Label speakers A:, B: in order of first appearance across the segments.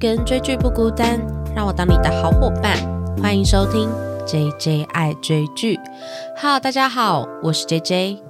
A: 跟追剧不孤单，让我当你的好伙伴。欢迎收听 J J 爱追剧。Hello，大家好，我是 J J。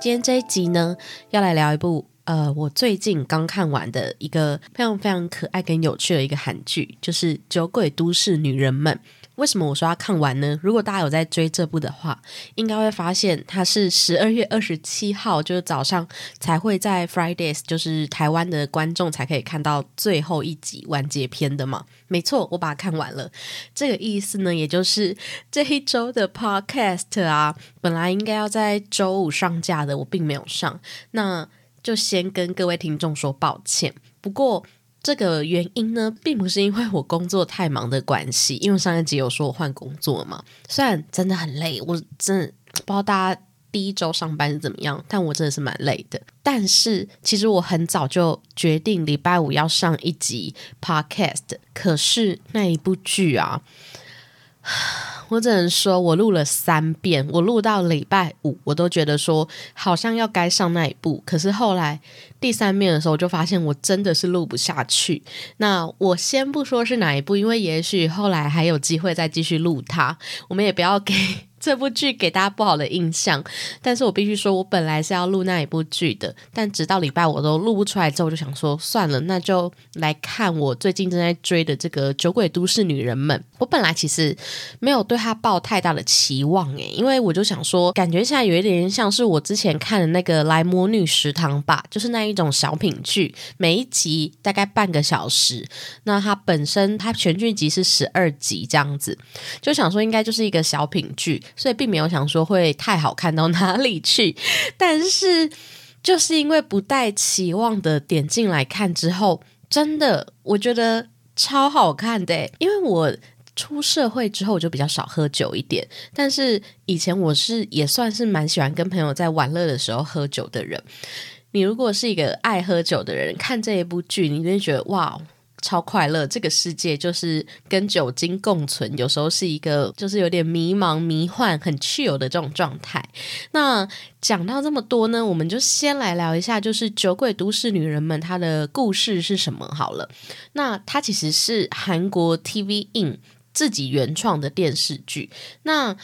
A: 今天这一集呢，要来聊一部呃，我最近刚看完的一个非常非常可爱跟有趣的一个韩剧，就是《酒鬼都市女人们》。为什么我说要看完呢？如果大家有在追这部的话，应该会发现它是十二月二十七号，就是早上才会在 Fridays，就是台湾的观众才可以看到最后一集完结篇的嘛。没错，我把它看完了。这个意思呢，也就是 这一周的 Podcast 啊，本来应该要在周五上架的，我并没有上，那就先跟各位听众说抱歉。不过。这个原因呢，并不是因为我工作太忙的关系，因为上一集有说我换工作嘛。虽然真的很累，我真的不知道大家第一周上班是怎么样，但我真的是蛮累的。但是其实我很早就决定礼拜五要上一集 podcast，可是那一部剧啊。我只能说，我录了三遍，我录到礼拜五，我都觉得说好像要该上那一步，可是后来第三遍的时候，我就发现我真的是录不下去。那我先不说是哪一部，因为也许后来还有机会再继续录它，我们也不要给。这部剧给大家不好的印象，但是我必须说，我本来是要录那一部剧的，但直到礼拜我都录不出来之后，我就想说算了，那就来看我最近正在追的这个《酒鬼都市女人们》。我本来其实没有对他抱太大的期望诶，因为我就想说，感觉现在有一点像是我之前看的那个《来魔女食堂》吧，就是那一种小品剧，每一集大概半个小时。那它本身它全剧集是十二集这样子，就想说应该就是一个小品剧。所以并没有想说会太好看到哪里去，但是就是因为不带期望的点进来看之后，真的我觉得超好看的。因为我出社会之后我就比较少喝酒一点，但是以前我是也算是蛮喜欢跟朋友在玩乐的时候喝酒的人。你如果是一个爱喝酒的人，看这一部剧，你就会觉得哇。超快乐，这个世界就是跟酒精共存，有时候是一个就是有点迷茫、迷幻、很去有的这种状态。那讲到这么多呢，我们就先来聊一下，就是《酒鬼都市女人们》它的故事是什么好了。那它其实是韩国 TV In 自己原创的电视剧。那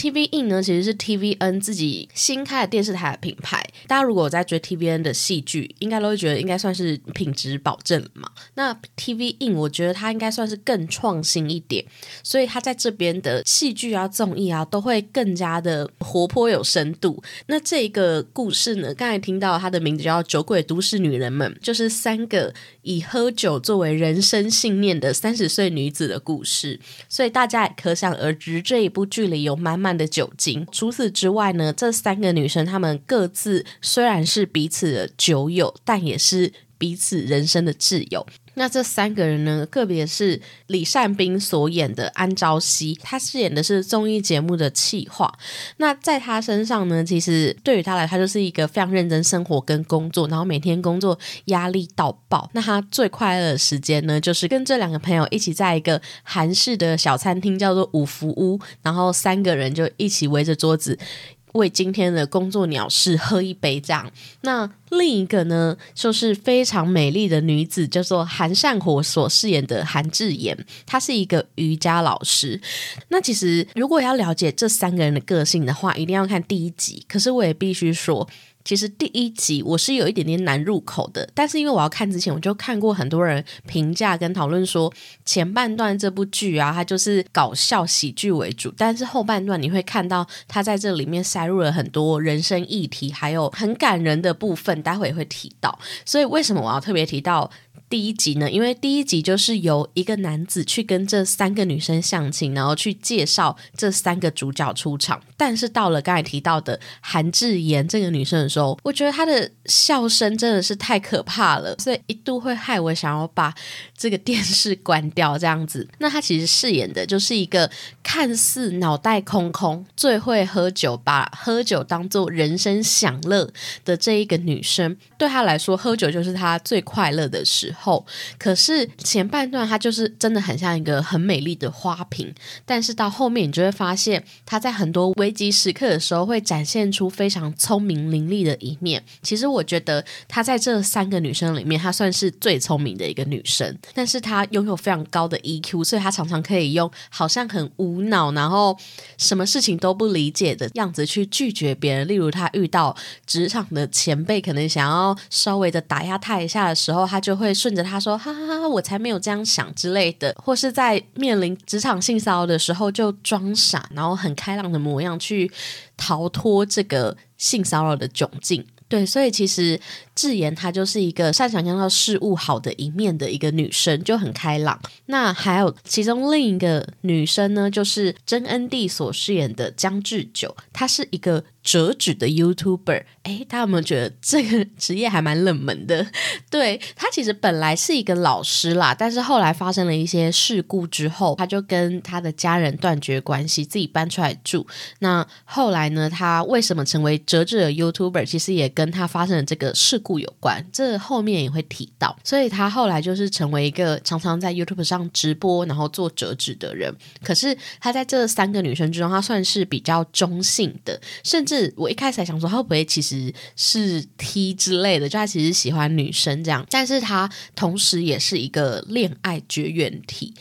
A: TV In 呢，其实是 TVN 自己新开的电视台的品牌。大家如果在追 TVN 的戏剧，应该都会觉得应该算是品质保证嘛。那 TV In 我觉得它应该算是更创新一点，所以它在这边的戏剧啊、综艺啊，都会更加的活泼有深度。那这个故事呢，刚才听到它的名字叫《酒鬼都市女人们》，就是三个以喝酒作为人生信念的三十岁女子的故事。所以大家也可想而知，这一部剧里有满满。的酒精。除此之外呢，这三个女生她们各自虽然是彼此的酒友，但也是彼此人生的挚友。那这三个人呢，个别是李善斌所演的安昭熙，他饰演的是综艺节目的企划。那在他身上呢，其实对于他来，他就是一个非常认真生活跟工作，然后每天工作压力到爆。那他最快乐的时间呢，就是跟这两个朋友一起在一个韩式的小餐厅，叫做五福屋，然后三个人就一起围着桌子。为今天的工作鸟事喝一杯，这样。那另一个呢，就是非常美丽的女子，叫做韩善火所饰演的韩智妍，她是一个瑜伽老师。那其实如果要了解这三个人的个性的话，一定要看第一集。可是我也必须说。其实第一集我是有一点点难入口的，但是因为我要看之前，我就看过很多人评价跟讨论说，前半段这部剧啊，它就是搞笑喜剧为主，但是后半段你会看到它在这里面塞入了很多人生议题，还有很感人的部分，待会也会提到。所以为什么我要特别提到？第一集呢，因为第一集就是由一个男子去跟这三个女生相亲，然后去介绍这三个主角出场。但是到了刚才提到的韩智妍这个女生的时候，我觉得她的笑声真的是太可怕了，所以一度会害我想要把这个电视关掉。这样子，那她其实饰演的就是一个看似脑袋空空、最会喝酒、把喝酒当做人生享乐的这一个女生。对她来说，喝酒就是她最快乐的时候。后，可是前半段她就是真的很像一个很美丽的花瓶，但是到后面你就会发现她在很多危机时刻的时候会展现出非常聪明伶俐的一面。其实我觉得她在这三个女生里面，她算是最聪明的一个女生，但是她拥有非常高的 EQ，所以她常常可以用好像很无脑，然后什么事情都不理解的样子去拒绝别人。例如她遇到职场的前辈，可能想要稍微的打压她一下的时候，她就会顺着他说：“哈哈哈，我才没有这样想之类的。”或是在面临职场性骚扰的时候，就装傻，然后很开朗的模样去逃脱这个性骚扰的窘境。对，所以其实智妍她就是一个擅长看到事物好的一面的一个女生，就很开朗。那还有其中另一个女生呢，就是真恩地所饰演的江志久，她是一个。折纸的 YouTuber，哎，大家有没有觉得这个职业还蛮冷门的？对他其实本来是一个老师啦，但是后来发生了一些事故之后，他就跟他的家人断绝关系，自己搬出来住。那后来呢，他为什么成为折纸的 YouTuber？其实也跟他发生的这个事故有关，这后面也会提到。所以他后来就是成为一个常常在 YouTube 上直播，然后做折纸的人。可是他在这三个女生之中，他算是比较中性的，甚至。是我一开始还想说会不会其实是 T 之类的，就他其实喜欢女生这样，但是他同时也是一个恋爱绝缘体，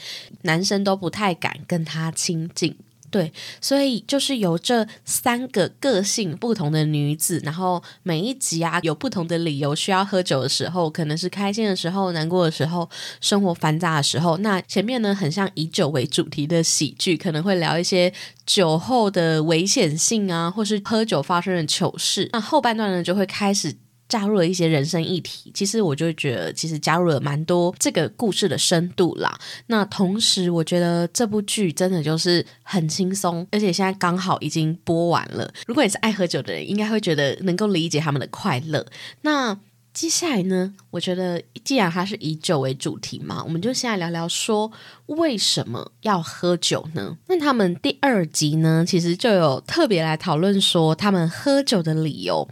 A: 男生都不太敢跟他亲近。对，所以就是由这三个个性不同的女子，然后每一集啊有不同的理由需要喝酒的时候，可能是开心的时候、难过的时候、生活繁杂的时候。那前面呢很像以酒为主题的喜剧，可能会聊一些酒后的危险性啊，或是喝酒发生的糗事。那后半段呢就会开始。加入了一些人生议题，其实我就觉得，其实加入了蛮多这个故事的深度啦。那同时，我觉得这部剧真的就是很轻松，而且现在刚好已经播完了。如果你是爱喝酒的人，应该会觉得能够理解他们的快乐。那接下来呢？我觉得既然它是以酒为主题嘛，我们就先来聊聊说为什么要喝酒呢？那他们第二集呢，其实就有特别来讨论说他们喝酒的理由。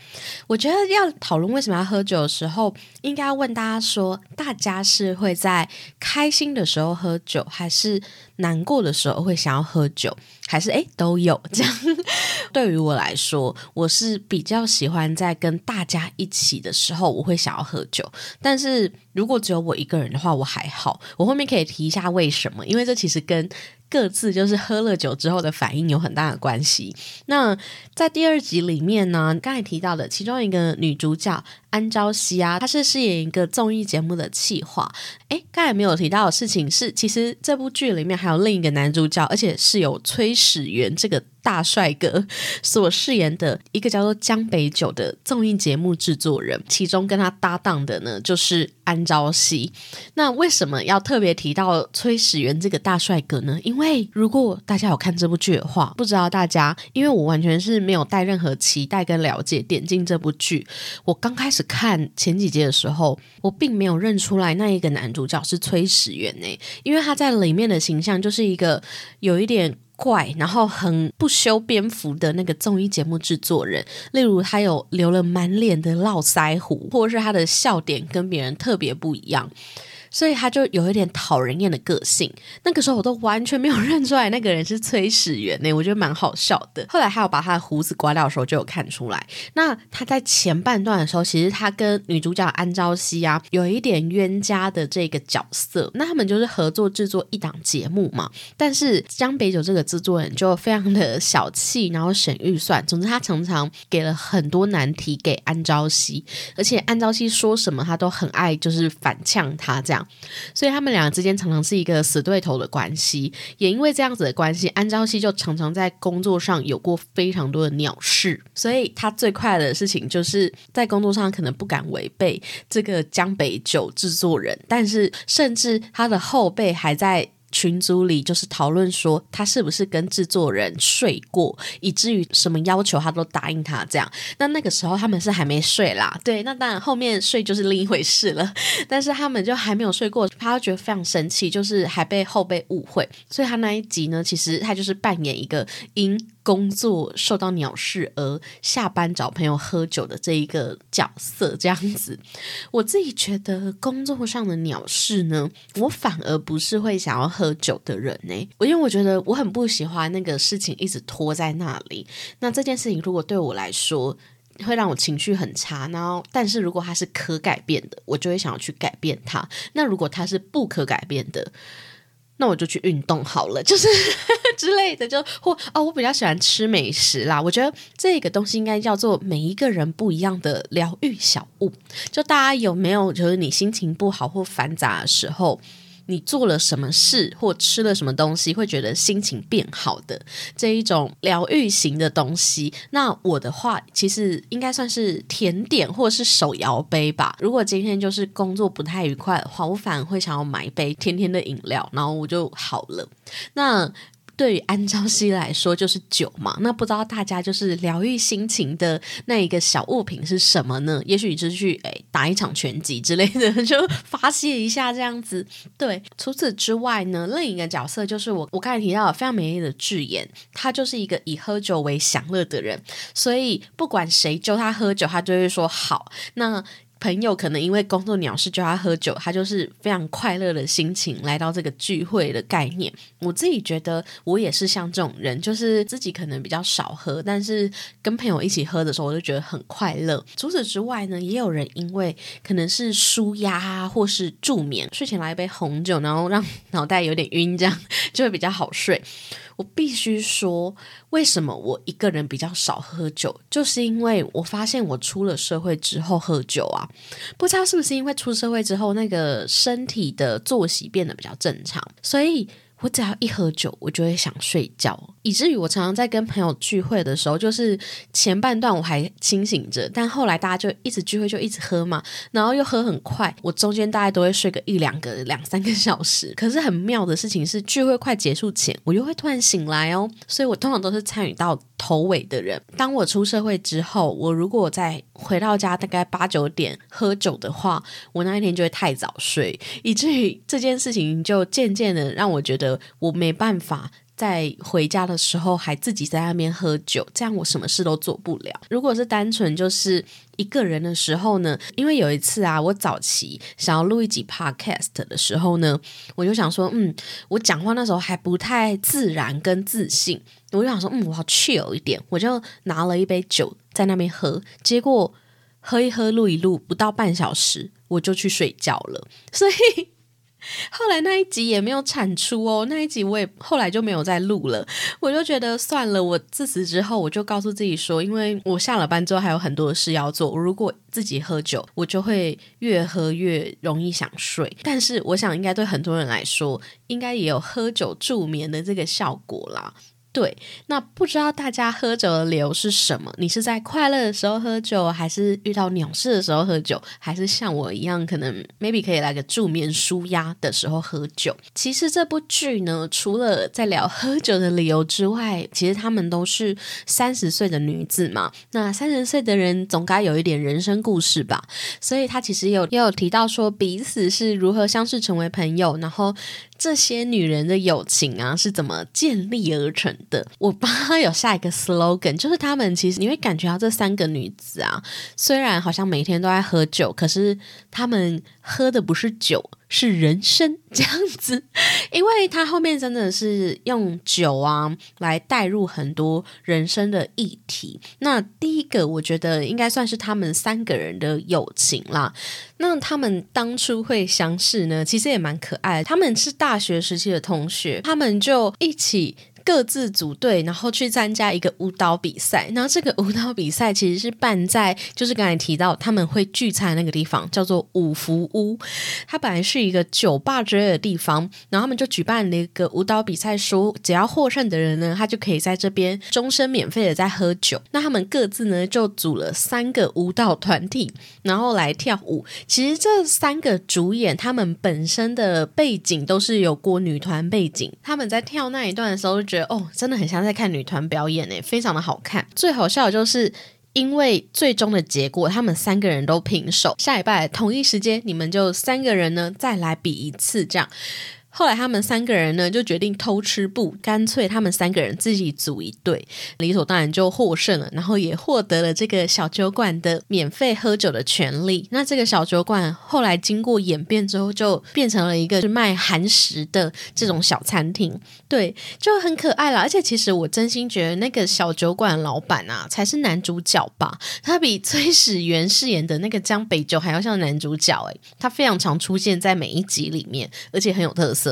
A: 我觉得要讨论为什么要喝酒的时候，应该要问大家说，大家是会在开心的时候喝酒，还是难过的时候会想要喝酒，还是诶都有？这样 对于我来说，我是比较喜欢在跟大家一起的时候，我会想要喝酒。但是如果只有我一个人的话，我还好。我后面可以提一下为什么，因为这其实跟各自就是喝了酒之后的反应有很大的关系。那在第二集里面呢，刚才提到的其中一个女主角。安朝夕啊，她是饰演一个综艺节目的企划。哎，刚才没有提到的事情是，其实这部剧里面还有另一个男主角，而且是由崔始源这个大帅哥所饰演的一个叫做江北九的综艺节目制作人。其中跟他搭档的呢，就是安朝夕。那为什么要特别提到崔始源这个大帅哥呢？因因为如果大家有看这部剧的话，不知道大家，因为我完全是没有带任何期待跟了解点进这部剧，我刚开始。看前几集的时候，我并没有认出来那一个男主角是崔始源呢，因为他在里面的形象就是一个有一点怪，然后很不修边幅的那个综艺节目制作人。例如，他有留了满脸的络腮胡，或者是他的笑点跟别人特别不一样。所以他就有一点讨人厌的个性。那个时候我都完全没有认出来那个人是崔始源呢，我觉得蛮好笑的。后来还有把他的胡子刮掉的时候，就有看出来。那他在前半段的时候，其实他跟女主角安朝夕啊，有一点冤家的这个角色。那他们就是合作制作一档节目嘛。但是江北九这个制作人就非常的小气，然后省预算。总之，他常常给了很多难题给安朝夕，而且安朝夕说什么，他都很爱就是反呛他这样。所以他们俩之间常常是一个死对头的关系，也因为这样子的关系，安朝熙就常常在工作上有过非常多的鸟事。所以他最快乐的事情就是在工作上可能不敢违背这个江北酒制作人，但是甚至他的后辈还在。群组里就是讨论说他是不是跟制作人睡过，以至于什么要求他都答应他这样。那那个时候他们是还没睡啦，对，那当然后面睡就是另一回事了。但是他们就还没有睡过，他觉得非常生气，就是还被后辈误会。所以他那一集呢，其实他就是扮演一个因。工作受到鸟事而下班找朋友喝酒的这一个角色，这样子。我自己觉得工作上的鸟事呢，我反而不是会想要喝酒的人呢。我因为我觉得我很不喜欢那个事情一直拖在那里。那这件事情如果对我来说会让我情绪很差，然后但是如果它是可改变的，我就会想要去改变它。那如果它是不可改变的，那我就去运动好了，就是 之类的，就或哦，我比较喜欢吃美食啦。我觉得这个东西应该叫做每一个人不一样的疗愈小物。就大家有没有，就是你心情不好或繁杂的时候？你做了什么事或吃了什么东西，会觉得心情变好的这一种疗愈型的东西？那我的话，其实应该算是甜点或者是手摇杯吧。如果今天就是工作不太愉快的话，我反而会想要买一杯甜甜的饮料，然后我就好了。那。对于安昭熙来说就是酒嘛，那不知道大家就是疗愈心情的那一个小物品是什么呢？也许就是去诶打一场拳击之类的，就发泄一下这样子。对，除此之外呢，另一个角色就是我我刚才提到非常美丽的智妍，他就是一个以喝酒为享乐的人，所以不管谁揪他喝酒，他就会说好。那朋友可能因为工作鸟事叫他喝酒，他就是非常快乐的心情来到这个聚会的概念。我自己觉得我也是像这种人，就是自己可能比较少喝，但是跟朋友一起喝的时候，我就觉得很快乐。除此之外呢，也有人因为可能是舒压或是助眠，睡前来一杯红酒，然后让脑袋有点晕，这样就会比较好睡。我必须说，为什么我一个人比较少喝酒，就是因为我发现我出了社会之后喝酒啊，不知道是不是因为出社会之后那个身体的作息变得比较正常，所以。我只要一喝酒，我就会想睡觉，以至于我常常在跟朋友聚会的时候，就是前半段我还清醒着，但后来大家就一直聚会就一直喝嘛，然后又喝很快，我中间大概都会睡个一两个、两三个小时。可是很妙的事情是，聚会快结束前，我又会突然醒来哦，所以我通常都是参与到头尾的人。当我出社会之后，我如果在回到家大概八九点喝酒的话，我那一天就会太早睡，以至于这件事情就渐渐的让我觉得。我没办法在回家的时候还自己在那边喝酒，这样我什么事都做不了。如果是单纯就是一个人的时候呢？因为有一次啊，我早期想要录一集 podcast 的时候呢，我就想说，嗯，我讲话那时候还不太自然跟自信，我就想说，嗯，我要 chill 一点，我就拿了一杯酒在那边喝，结果喝一喝录一录，不到半小时我就去睡觉了，所以。后来那一集也没有产出哦，那一集我也后来就没有再录了。我就觉得算了，我自此之后，我就告诉自己说，因为我下了班之后还有很多事要做，我如果自己喝酒，我就会越喝越容易想睡。但是我想，应该对很多人来说，应该也有喝酒助眠的这个效果啦。对，那不知道大家喝酒的理由是什么？你是在快乐的时候喝酒，还是遇到鸟事的时候喝酒，还是像我一样，可能 maybe 可以来个助眠舒压的时候喝酒？其实这部剧呢，除了在聊喝酒的理由之外，其实他们都是三十岁的女子嘛。那三十岁的人总该有一点人生故事吧？所以他其实有也有提到说彼此是如何相识成为朋友，然后。这些女人的友情啊，是怎么建立而成的？我帮她有下一个 slogan，就是她们其实你会感觉到这三个女子啊，虽然好像每天都在喝酒，可是她们喝的不是酒。是人生 这样子，因为他后面真的是用酒啊来带入很多人生的议题。那第一个，我觉得应该算是他们三个人的友情啦。那他们当初会相识呢，其实也蛮可爱。他们是大学时期的同学，他们就一起。各自组队，然后去参加一个舞蹈比赛。然后这个舞蹈比赛其实是办在，就是刚才提到他们会聚餐那个地方，叫做五福屋。它本来是一个酒吧之类的地方，然后他们就举办了一个舞蹈比赛，说只要获胜的人呢，他就可以在这边终身免费的在喝酒。那他们各自呢就组了三个舞蹈团体，然后来跳舞。其实这三个主演他们本身的背景都是有过女团背景，他们在跳那一段的时候就哦，真的很像在看女团表演呢，非常的好看。最好笑的就是，因为最终的结果，他们三个人都平手。下礼拜同一时间，你们就三个人呢再来比一次，这样。后来他们三个人呢就决定偷吃布，干脆他们三个人自己组一队，理所当然就获胜了，然后也获得了这个小酒馆的免费喝酒的权利。那这个小酒馆后来经过演变之后，就变成了一个是卖韩食的这种小餐厅，对，就很可爱了。而且其实我真心觉得那个小酒馆老板啊才是男主角吧，他比崔始源饰演的那个江北酒还要像男主角诶，他非常常出现在每一集里面，而且很有特色，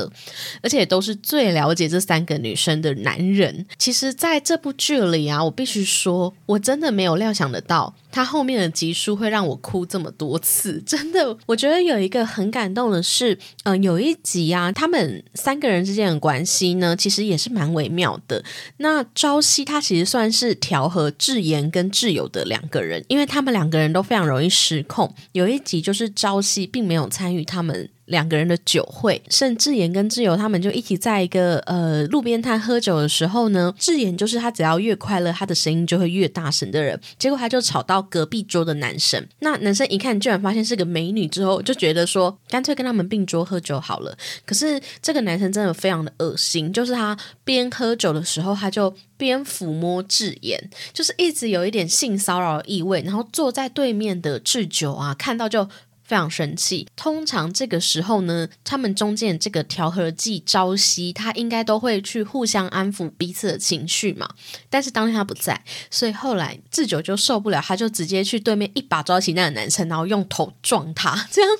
A: 而且都是最了解这三个女生的男人。其实，在这部剧里啊，我必须说，我真的没有料想得到。他后面的集数会让我哭这么多次，真的，我觉得有一个很感动的是，嗯，有一集啊，他们三个人之间的关系呢，其实也是蛮微妙的。那朝夕他其实算是调和智妍跟智友的两个人，因为他们两个人都非常容易失控。有一集就是朝夕并没有参与他们。两个人的酒会，甚至言跟智友他们就一起在一个呃路边摊喝酒的时候呢，智妍就是他只要越快乐，他的声音就会越大声的人。结果他就吵到隔壁桌的男生，那男生一看居然发现是个美女之后，就觉得说干脆跟他们并桌喝酒好了。可是这个男生真的非常的恶心，就是他边喝酒的时候，他就边抚摸智妍，就是一直有一点性骚扰的意味。然后坐在对面的智久啊，看到就。非常生气。通常这个时候呢，他们中间这个调和剂朝夕，他应该都会去互相安抚彼此的情绪嘛。但是当天他不在，所以后来智久就受不了，他就直接去对面一把抓起那个男生，然后用头撞他。这样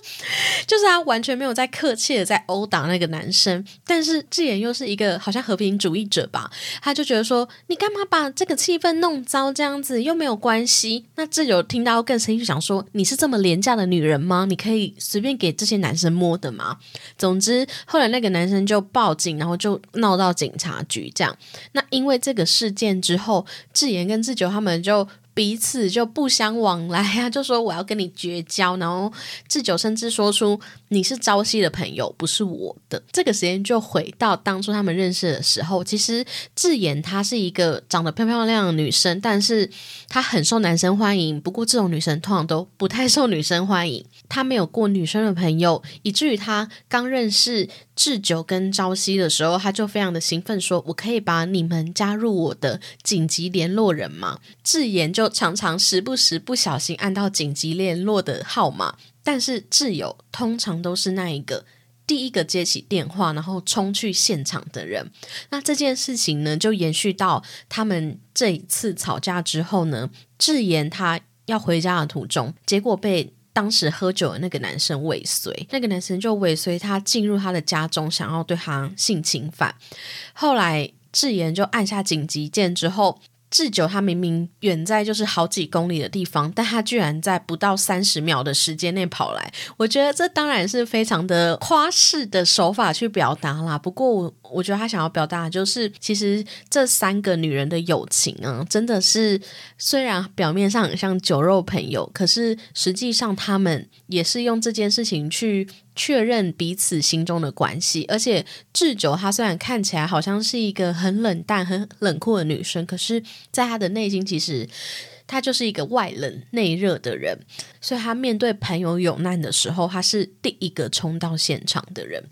A: 就是他完全没有在客气的在殴打那个男生。但是智妍又是一个好像和平主义者吧，他就觉得说你干嘛把这个气氛弄糟？这样子又没有关系。那智久听到更生气，就想说你是这么廉价的女人吗？你可以随便给这些男生摸的吗？总之，后来那个男生就报警，然后就闹到警察局。这样，那因为这个事件之后，智妍跟智久他们就。彼此就不相往来啊，就说我要跟你绝交，然后智久甚至说出你是朝夕的朋友，不是我的。这个时间就回到当初他们认识的时候，其实智妍她是一个长得漂漂亮亮的女生，但是她很受男生欢迎。不过这种女生通常都不太受女生欢迎，她没有过女生的朋友，以至于她刚认识。智久跟朝夕的时候，他就非常的兴奋，说：“我可以把你们加入我的紧急联络人吗？”智妍就常常时不时不小心按到紧急联络的号码，但是挚友通常都是那一个第一个接起电话，然后冲去现场的人。那这件事情呢，就延续到他们这一次吵架之后呢，智妍他要回家的途中，结果被。当时喝酒的那个男生尾随，那个男生就尾随他进入他的家中，想要对他性侵犯。后来智妍就按下紧急键之后。智久他明明远在就是好几公里的地方，但他居然在不到三十秒的时间内跑来。我觉得这当然是非常的夸式的手法去表达啦。不过我我觉得他想要表达就是，其实这三个女人的友情啊，真的是虽然表面上很像酒肉朋友，可是实际上他们也是用这件事情去。确认彼此心中的关系，而且智久她虽然看起来好像是一个很冷淡、很冷酷的女生，可是在她的内心其实。他就是一个外冷内热的人，所以他面对朋友有难的时候，他是第一个冲到现场的人。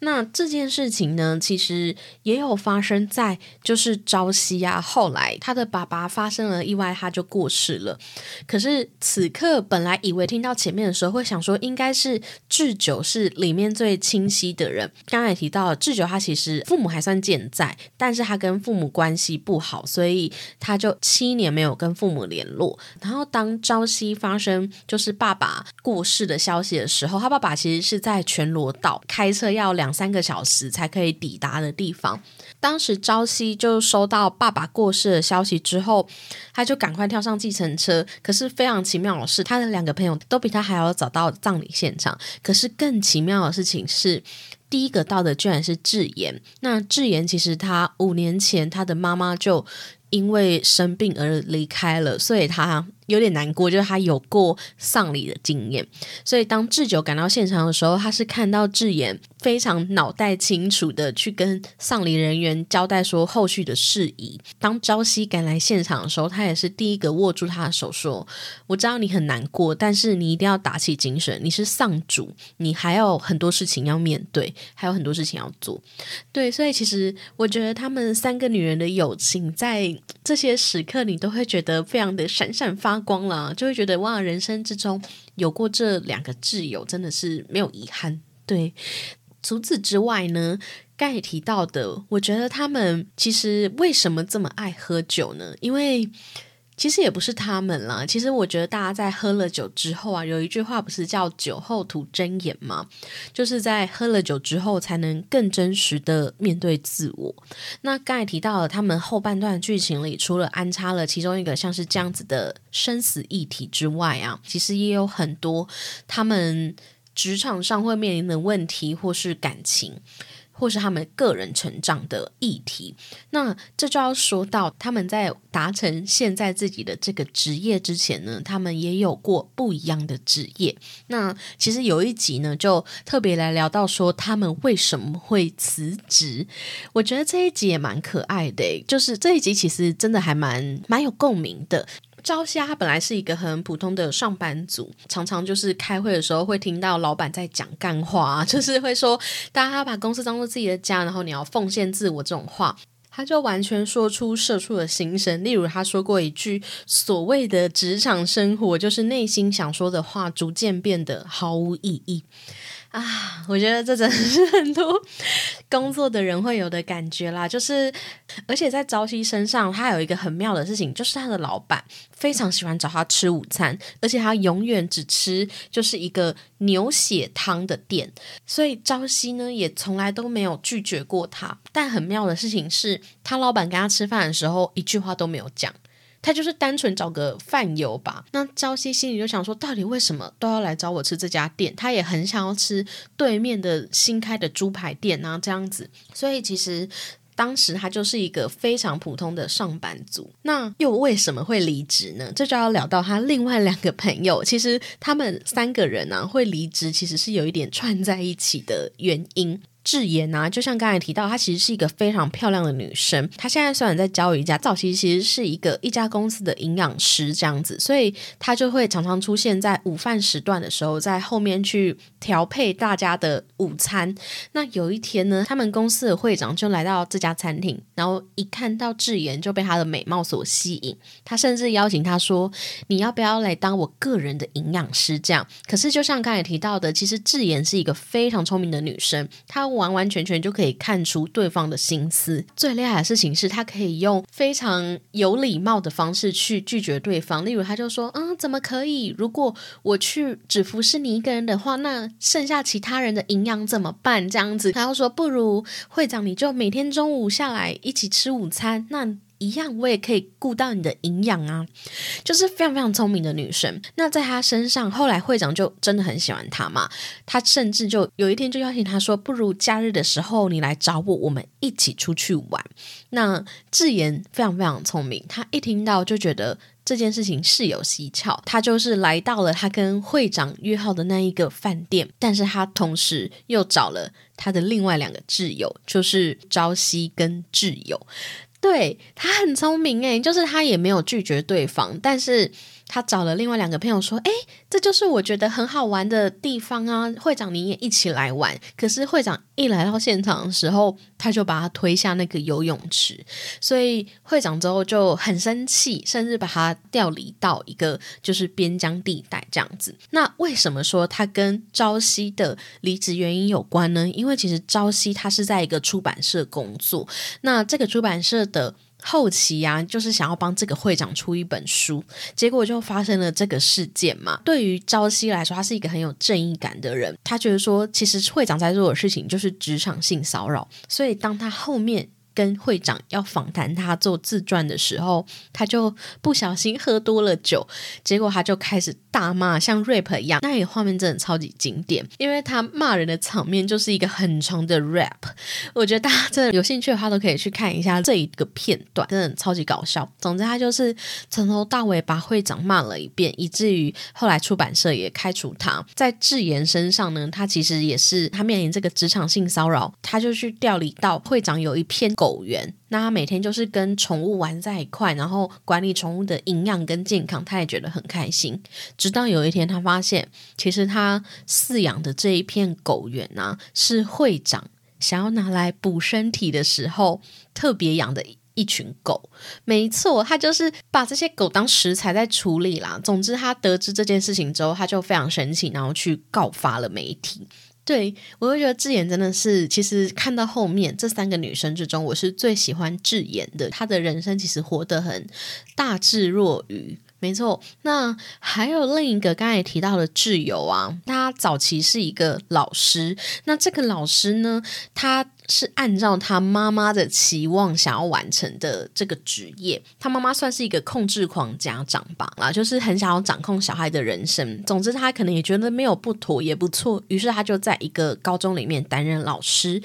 A: 那这件事情呢，其实也有发生在就是朝夕啊，后来他的爸爸发生了意外，他就过世了。可是此刻本来以为听到前面的时候会想说，应该是智久是里面最清晰的人。刚才提到智久，他其实父母还算健在，但是他跟父母关系不好，所以他就七年没有跟父母。联络，然后当朝夕发生就是爸爸过世的消息的时候，他爸爸其实是在全罗道开车要两三个小时才可以抵达的地方。当时朝夕就收到爸爸过世的消息之后，他就赶快跳上计程车。可是非常奇妙的是，他的两个朋友都比他还要早到葬礼现场。可是更奇妙的事情是，第一个到的居然是智妍。那智妍其实他五年前他的妈妈就。因为生病而离开了，所以他。有点难过，就是他有过丧礼的经验，所以当智久赶到现场的时候，他是看到智妍非常脑袋清楚的去跟丧礼人员交代说后续的事宜。当朝夕赶来现场的时候，他也是第一个握住他的手说：“我知道你很难过，但是你一定要打起精神，你是丧主，你还有很多事情要面对，还有很多事情要做。”对，所以其实我觉得他们三个女人的友情，在这些时刻你都会觉得非常的闪闪发光了，就会觉得哇，人生之中有过这两个挚友，真的是没有遗憾。对，除此之外呢，刚才提到的，我觉得他们其实为什么这么爱喝酒呢？因为其实也不是他们啦，其实我觉得大家在喝了酒之后啊，有一句话不是叫“酒后吐真言”吗？就是在喝了酒之后，才能更真实的面对自我。那刚才提到了他们后半段剧情里，除了安插了其中一个像是这样子的生死议题之外啊，其实也有很多他们职场上会面临的问题，或是感情。或是他们个人成长的议题，那这就要说到他们在达成现在自己的这个职业之前呢，他们也有过不一样的职业。那其实有一集呢，就特别来聊到说他们为什么会辞职。我觉得这一集也蛮可爱的，就是这一集其实真的还蛮蛮有共鸣的。朝夕他本来是一个很普通的上班族，常常就是开会的时候会听到老板在讲干话，就是会说大家要把公司当做自己的家，然后你要奉献自我这种话，他就完全说出社畜的心声。例如他说过一句所谓的职场生活，就是内心想说的话逐渐变得毫无意义。啊，我觉得这真的是很多工作的人会有的感觉啦。就是，而且在朝夕身上，他有一个很妙的事情，就是他的老板非常喜欢找他吃午餐，而且他永远只吃就是一个牛血汤的店，所以朝夕呢也从来都没有拒绝过他。但很妙的事情是，他老板跟他吃饭的时候，一句话都没有讲。他就是单纯找个饭友吧。那朝夕心里就想说，到底为什么都要来找我吃这家店？他也很想要吃对面的新开的猪排店啊，这样子。所以其实当时他就是一个非常普通的上班族。那又为什么会离职呢？这就要聊到他另外两个朋友。其实他们三个人呢会离职，其实是有一点串在一起的原因。智妍啊，就像刚才提到，她其实是一个非常漂亮的女生。她现在虽然在教瑜伽，早期其实是一个一家公司的营养师这样子，所以她就会常常出现在午饭时段的时候，在后面去调配大家的午餐。那有一天呢，他们公司的会长就来到这家餐厅，然后一看到智妍，就被她的美貌所吸引。他甚至邀请她说：“你要不要来当我个人的营养师？”这样。可是就像刚才提到的，其实智妍是一个非常聪明的女生，她。完完全全就可以看出对方的心思。最厉害的事情是他可以用非常有礼貌的方式去拒绝对方。例如，他就说：“嗯，怎么可以？如果我去只服侍你一个人的话，那剩下其他人的营养怎么办？”这样子，他又说：“不如会长，你就每天中午下来一起吃午餐。”那。一样，我也可以顾到你的营养啊，就是非常非常聪明的女生。那在她身上，后来会长就真的很喜欢她嘛。他甚至就有一天就邀请她说：“不如假日的时候你来找我，我们一起出去玩。”那智妍非常非常聪明，她一听到就觉得这件事情是有蹊跷。她就是来到了她跟会长约好的那一个饭店，但是她同时又找了她的另外两个挚友，就是朝夕跟挚友。对他很聪明诶，就是他也没有拒绝对方，但是他找了另外两个朋友说：“诶，这就是我觉得很好玩的地方啊，会长你也一起来玩。”可是会长一来到现场的时候，他就把他推下那个游泳池，所以会长之后就很生气，甚至把他调离到一个就是边疆地带这样子。那为什么说他跟朝夕的离职原因有关呢？因为其实朝夕他是在一个出版社工作，那这个出版社。的后期呀，就是想要帮这个会长出一本书，结果就发生了这个事件嘛。对于朝夕来说，他是一个很有正义感的人，他觉得说，其实会长在做的事情就是职场性骚扰，所以当他后面跟会长要访谈他做自传的时候，他就不小心喝多了酒，结果他就开始大骂，像 rap 一样。那个画面真的超级经典，因为他骂人的场面就是一个很长的 rap。我觉得大家真的有兴趣的话，都可以去看一下这一个片段，真的超级搞笑。总之，他就是从头到尾把会长骂了一遍，以至于后来出版社也开除他。在智妍身上呢，他其实也是他面临这个职场性骚扰，他就去调离到会长有一片。狗园，那他每天就是跟宠物玩在一块，然后管理宠物的营养跟健康，他也觉得很开心。直到有一天，他发现其实他饲养的这一片狗园啊，是会长想要拿来补身体的时候特别养的一群狗。没错，他就是把这些狗当食材在处理啦。总之，他得知这件事情之后，他就非常生气，然后去告发了媒体。对我会觉得智妍真的是，其实看到后面这三个女生之中，我是最喜欢智妍的。她的人生其实活得很大智若愚，没错。那还有另一个刚才提到的挚友啊，他早期是一个老师。那这个老师呢，他。是按照他妈妈的期望想要完成的这个职业，他妈妈算是一个控制狂家长吧，啊，就是很想要掌控小孩的人生。总之，他可能也觉得没有不妥，也不错，于是他就在一个高中里面担任老师。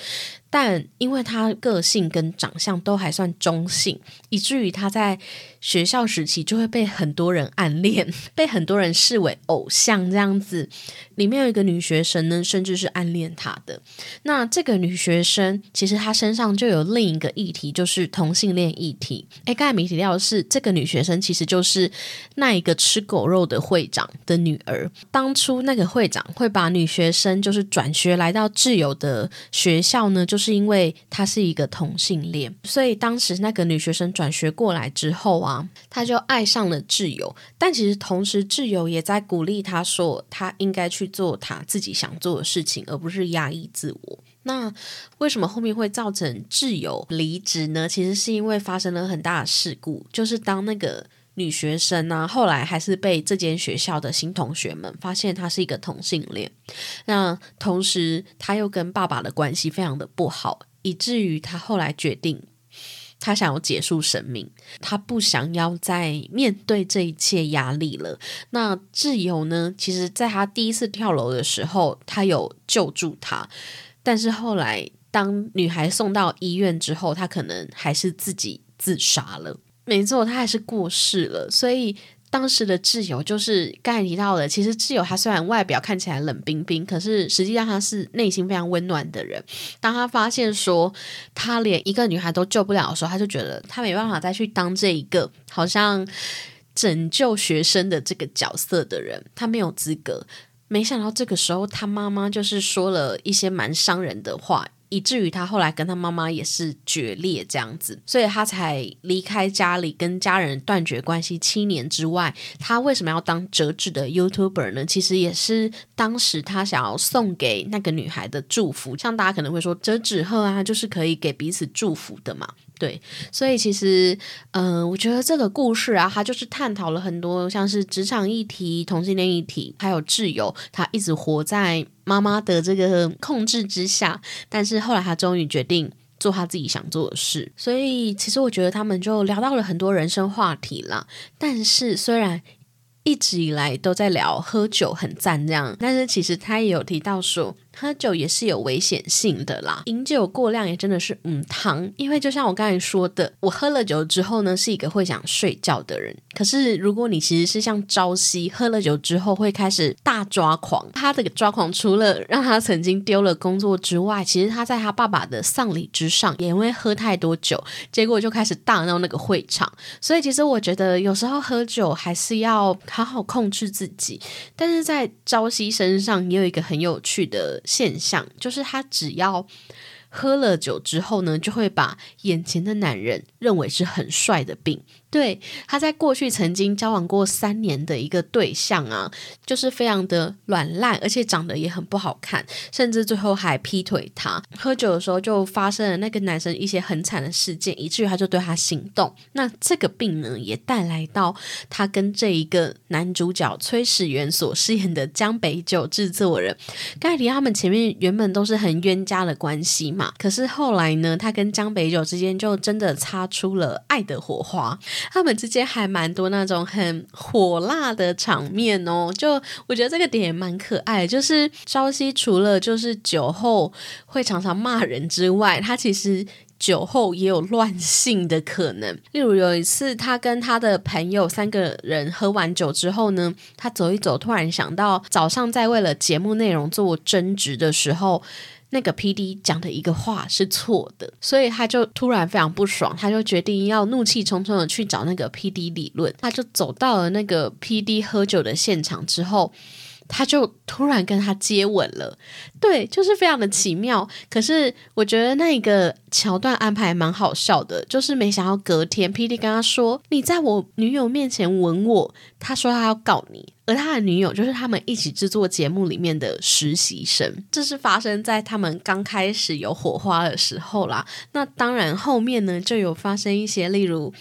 A: 但因为他个性跟长相都还算中性，以至于他在学校时期就会被很多人暗恋，被很多人视为偶像这样子。里面有一个女学生呢，甚至是暗恋他的。那这个女学生其实她身上就有另一个议题，就是同性恋议题。哎，刚才没提到的是，这个女学生其实就是那一个吃狗肉的会长的女儿。当初那个会长会把女学生就是转学来到挚友的学校呢，就。就是因为他是一个同性恋，所以当时那个女学生转学过来之后啊，他就爱上了挚友。但其实同时，挚友也在鼓励他说，他应该去做他自己想做的事情，而不是压抑自我。那为什么后面会造成挚友离职呢？其实是因为发生了很大的事故，就是当那个。女学生呢，后来还是被这间学校的新同学们发现她是一个同性恋。那同时，她又跟爸爸的关系非常的不好，以至于她后来决定，她想要结束生命，她不想要再面对这一切压力了。那挚友呢？其实在他第一次跳楼的时候，他有救助他，但是后来当女孩送到医院之后，他可能还是自己自杀了。没错，他还是过世了。所以当时的挚友就是刚才提到的，其实挚友他虽然外表看起来冷冰冰，可是实际上他是内心非常温暖的人。当他发现说他连一个女孩都救不了的时候，他就觉得他没办法再去当这一个好像拯救学生的这个角色的人，他没有资格。没想到这个时候，他妈妈就是说了一些蛮伤人的话。以至于他后来跟他妈妈也是决裂这样子，所以他才离开家里，跟家人断绝关系七年之外，他为什么要当折纸的 YouTuber 呢？其实也是当时他想要送给那个女孩的祝福。像大家可能会说折纸鹤啊，就是可以给彼此祝福的嘛。对，所以其实，嗯，我觉得这个故事啊，它就是探讨了很多，像是职场议题、同性恋议题，还有挚友，他一直活在妈妈的这个控制之下，但是后来他终于决定做他自己想做的事。所以，其实我觉得他们就聊到了很多人生话题啦。但是，虽然一直以来都在聊喝酒很赞这样，但是其实他也有提到说。喝酒也是有危险性的啦，饮酒过量也真的是嗯糖，因为就像我刚才说的，我喝了酒之后呢，是一个会想睡觉的人。可是如果你其实是像朝夕喝了酒之后会开始大抓狂，他的抓狂除了让他曾经丢了工作之外，其实他在他爸爸的丧礼之上也因为喝太多酒，结果就开始大闹那个会场。所以其实我觉得有时候喝酒还是要好好控制自己，但是在朝夕身上也有一个很有趣的。现象就是，他只要喝了酒之后呢，就会把眼前的男人认为是很帅的病。对，他在过去曾经交往过三年的一个对象啊，就是非常的软烂，而且长得也很不好看，甚至最后还劈腿他。喝酒的时候就发生了那个男生一些很惨的事件，以至于他就对他行动。那这个病呢，也带来到他跟这一个男主角崔始源所饰演的江北酒制作人盖迪，他们前面原本都是很冤家的关系嘛，可是后来呢，他跟江北酒之间就真的擦出了爱的火花。他们之间还蛮多那种很火辣的场面哦，就我觉得这个点也蛮可爱。就是朝夕除了就是酒后会常常骂人之外，他其实酒后也有乱性的可能。例如有一次，他跟他的朋友三个人喝完酒之后呢，他走一走，突然想到早上在为了节目内容做争执的时候。那个 P D 讲的一个话是错的，所以他就突然非常不爽，他就决定要怒气冲冲的去找那个 P D 理论。他就走到了那个 P D 喝酒的现场之后，他就突然跟他接吻了。对，就是非常的奇妙。可是我觉得那一个桥段安排蛮好笑的，就是没想到隔天 P D 跟他说：“你在我女友面前吻我。”他说他要告你。而他的女友就是他们一起制作节目里面的实习生，这是发生在他们刚开始有火花的时候啦。那当然后面呢就有发生一些，例如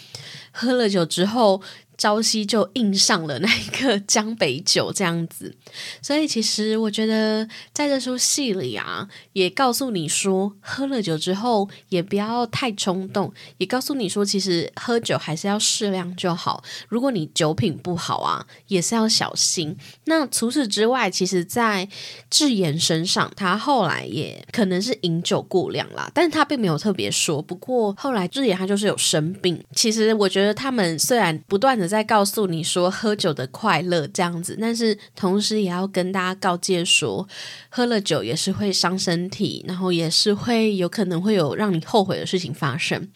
A: 喝了酒之后。朝夕就印上了那一个江北酒这样子，所以其实我觉得在这出戏里啊，也告诉你说，喝了酒之后也不要太冲动，也告诉你说，其实喝酒还是要适量就好。如果你酒品不好啊，也是要小心。那除此之外，其实，在智妍身上，他后来也可能是饮酒过量啦，但是他并没有特别说。不过后来智妍他就是有生病。其实我觉得他们虽然不断的。在告诉你说喝酒的快乐这样子，但是同时也要跟大家告诫说，喝了酒也是会伤身体，然后也是会有可能会有让你后悔的事情发生。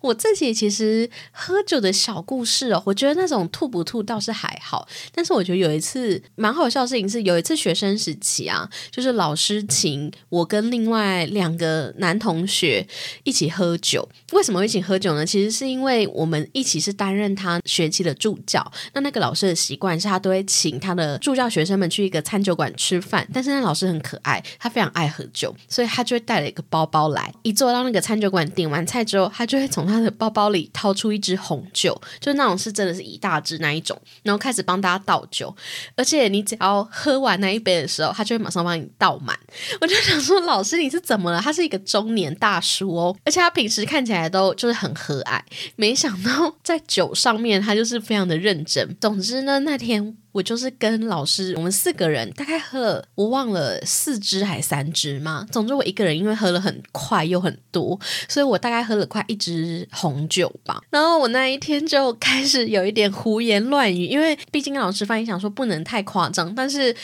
A: 我自己其实喝酒的小故事哦，我觉得那种吐不吐倒是还好，但是我觉得有一次蛮好笑的事情是，有一次学生时期啊，就是老师请我跟另外两个男同学一起喝酒。为什么一起喝酒呢？其实是因为我们一起是担任他学期的。助教，那那个老师的习惯是他都会请他的助教学生们去一个餐酒馆吃饭，但是那老师很可爱，他非常爱喝酒，所以他就会带了一个包包来。一坐到那个餐酒馆，点完菜之后，他就会从他的包包里掏出一支红酒，就那种是真的是一大支那一种，然后开始帮大家倒酒。而且你只要喝完那一杯的时候，他就会马上帮你倒满。我就想说，老师你是怎么了？他是一个中年大叔哦，而且他平时看起来都就是很和蔼，没想到在酒上面他就是。非常的认真。总之呢，那天。我就是跟老师，我们四个人大概喝了，我忘了四支还三支嘛。总之我一个人因为喝了很快又很多，所以我大概喝了快一支红酒吧。然后我那一天就开始有一点胡言乱语，因为毕竟跟老师翻译想说不能太夸张。但是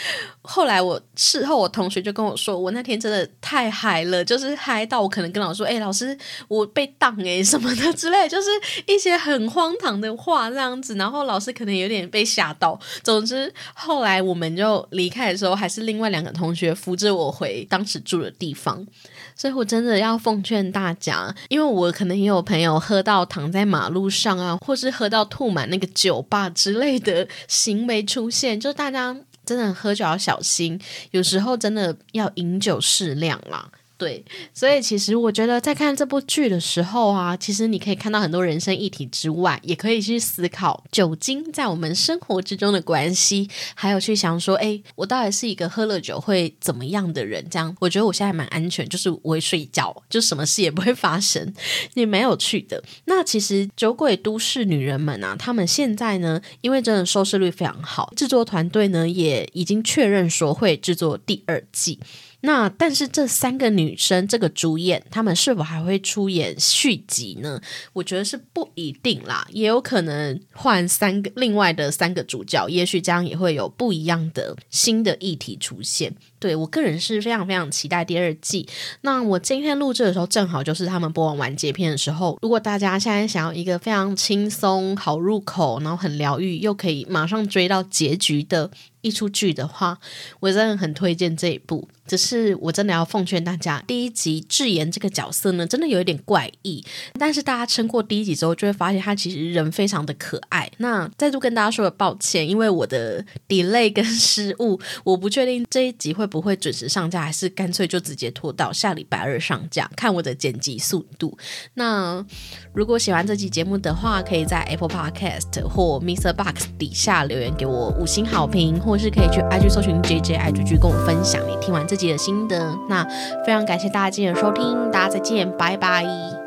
A: 后来我事后我同学就跟我说，我那天真的太嗨了，就是嗨到我可能跟老师说，哎，老师我被当哎什么的之类，就是一些很荒唐的话这样子。然后老师可能有点被吓到。总总之，后来我们就离开的时候，还是另外两个同学扶着我回当时住的地方。所以我真的要奉劝大家，因为我可能也有朋友喝到躺在马路上啊，或是喝到吐满那个酒吧之类的行为出现，就大家真的喝酒要小心，有时候真的要饮酒适量啦。对，所以其实我觉得在看这部剧的时候啊，其实你可以看到很多人生议题之外，也可以去思考酒精在我们生活之中的关系，还有去想说，哎，我到底是一个喝了酒会怎么样的人？这样，我觉得我现在蛮安全，就是我会睡觉，就什么事也不会发生，也蛮有趣的。那其实《酒鬼都市女人们》啊，他们现在呢，因为真的收视率非常好，制作团队呢也已经确认说会制作第二季。那但是这三个女生这个主演，她们是否还会出演续集呢？我觉得是不一定啦，也有可能换三个另外的三个主角，也许这样也会有不一样的新的议题出现。对我个人是非常非常期待第二季。那我今天录制的时候，正好就是他们播完完结篇的时候。如果大家现在想要一个非常轻松、好入口，然后很疗愈，又可以马上追到结局的。一出剧的话，我真的很推荐这一部。只是我真的要奉劝大家，第一集智妍这个角色呢，真的有一点怪异。但是大家撑过第一集之后，就会发现他其实人非常的可爱。那再度跟大家说个抱歉，因为我的 delay 跟失误，我不确定这一集会不会准时上架，还是干脆就直接拖到下礼拜二上架，看我的剪辑速度。那如果喜欢这期节目的话，可以在 Apple Podcast 或 Mr. Box 底下留言给我五星好评，或是可以去 IG 搜寻 JJ 爱追剧，跟我分享你听完这自己的心得。那非常感谢大家今天的收听，大家再见，拜拜。